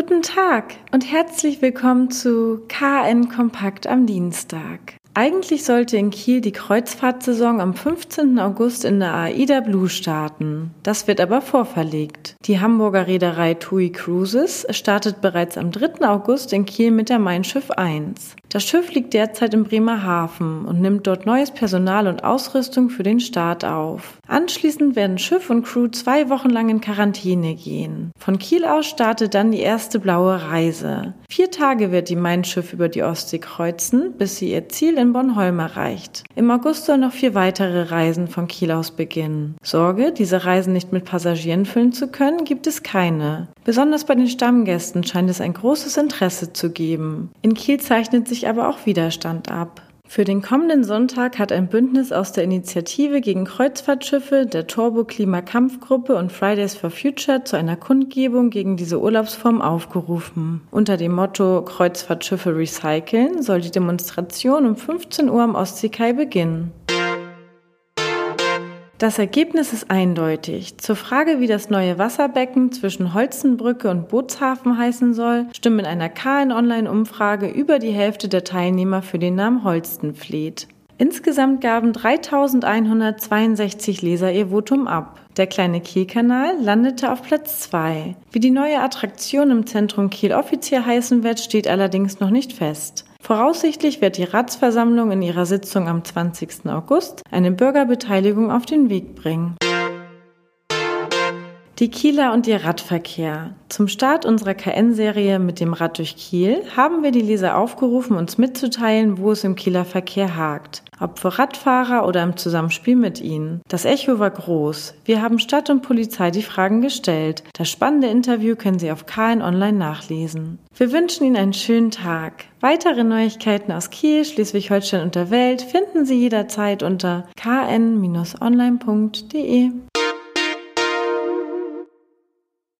Guten Tag und herzlich willkommen zu KN Kompakt am Dienstag. Eigentlich sollte in Kiel die Kreuzfahrtsaison am 15. August in der AIDA Blue starten. Das wird aber vorverlegt. Die Hamburger Reederei TUI Cruises startet bereits am 3. August in Kiel mit der Mein Schiff 1. Das Schiff liegt derzeit im Bremerhaven und nimmt dort neues Personal und Ausrüstung für den Start auf. Anschließend werden Schiff und Crew zwei Wochen lang in Quarantäne gehen. Von Kiel aus startet dann die erste blaue Reise. Vier Tage wird die Mein Schiff über die Ostsee kreuzen, bis sie ihr Ziel in Bornholm erreicht. Im August sollen noch vier weitere Reisen von Kiel aus beginnen. Sorge, diese Reisen nicht mit Passagieren füllen zu können, gibt es keine. Besonders bei den Stammgästen scheint es ein großes Interesse zu geben. In Kiel zeichnet sich aber auch Widerstand ab. Für den kommenden Sonntag hat ein Bündnis aus der Initiative gegen Kreuzfahrtschiffe, der Turbo Klima Kampfgruppe und Fridays for Future zu einer Kundgebung gegen diese Urlaubsform aufgerufen. Unter dem Motto Kreuzfahrtschiffe recyceln soll die Demonstration um 15 Uhr am Ostseekai beginnen. Das Ergebnis ist eindeutig. Zur Frage, wie das neue Wasserbecken zwischen Holzenbrücke und Bootshafen heißen soll, stimmen in einer KN-Online-Umfrage über die Hälfte der Teilnehmer für den Namen Holstenfleet. Insgesamt gaben 3162 Leser ihr Votum ab. Der kleine Kielkanal landete auf Platz 2. Wie die neue Attraktion im Zentrum Kiel offiziell heißen wird, steht allerdings noch nicht fest. Voraussichtlich wird die Ratsversammlung in ihrer Sitzung am 20. August eine Bürgerbeteiligung auf den Weg bringen. Die Kieler und ihr Radverkehr. Zum Start unserer KN-Serie mit dem Rad durch Kiel haben wir die Leser aufgerufen, uns mitzuteilen, wo es im Kieler Verkehr hakt. Ob für Radfahrer oder im Zusammenspiel mit ihnen. Das Echo war groß. Wir haben Stadt und Polizei die Fragen gestellt. Das spannende Interview können Sie auf KN Online nachlesen. Wir wünschen Ihnen einen schönen Tag. Weitere Neuigkeiten aus Kiel, Schleswig-Holstein und der Welt finden Sie jederzeit unter kn-online.de.